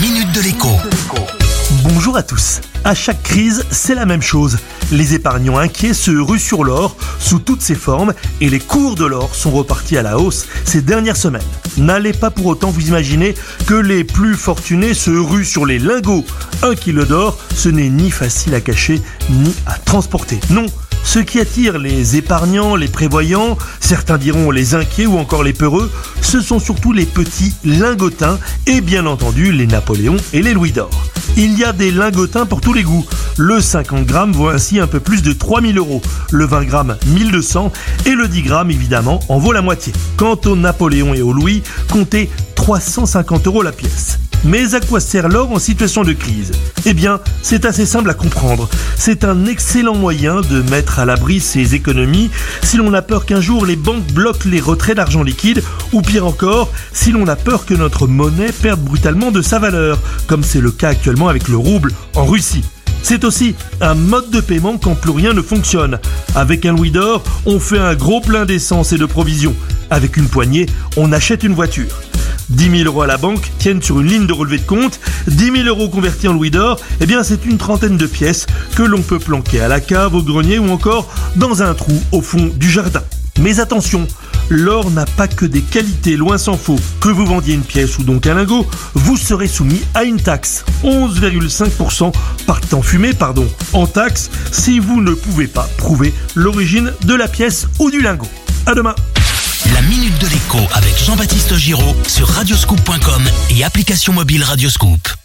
Minute de l'écho. Bonjour à tous. À chaque crise, c'est la même chose. Les épargnants inquiets se ruent sur l'or sous toutes ses formes et les cours de l'or sont repartis à la hausse ces dernières semaines. N'allez pas pour autant vous imaginer que les plus fortunés se ruent sur les lingots. Un kilo d'or, ce n'est ni facile à cacher ni à transporter. Non, ce qui attire les épargnants, les prévoyants, certains diront les inquiets ou encore les peureux, ce sont surtout les petits lingotins et bien entendu les Napoléons et les Louis d'or. Il y a des lingotins pour tous les goûts. Le 50 grammes vaut ainsi un peu plus de 3000 euros, le 20 grammes 1200 et le 10 grammes évidemment en vaut la moitié. Quant au Napoléon et au Louis, comptez 350 euros la pièce. Mais à quoi sert l'or en situation de crise? Eh bien, c'est assez simple à comprendre. C'est un excellent moyen de mettre à l'abri ses économies si l'on a peur qu'un jour les banques bloquent les retraits d'argent liquide, ou pire encore, si l'on a peur que notre monnaie perde brutalement de sa valeur, comme c'est le cas actuellement avec le rouble en Russie. C'est aussi un mode de paiement quand plus rien ne fonctionne. Avec un louis d'or, on fait un gros plein d'essence et de provisions. Avec une poignée, on achète une voiture. 10 000 euros à la banque tiennent sur une ligne de relevé de compte, 10 000 euros convertis en louis d'or, eh bien c'est une trentaine de pièces que l'on peut planquer à la cave, au grenier ou encore dans un trou au fond du jardin. Mais attention, l'or n'a pas que des qualités, loin s'en faut. Que vous vendiez une pièce ou donc un lingot, vous serez soumis à une taxe. 11,5% par temps fumé, pardon, en taxe si vous ne pouvez pas prouver l'origine de la pièce ou du lingot. À demain avec Jean-Baptiste Giraud sur radioscoop.com et application mobile Radioscoop.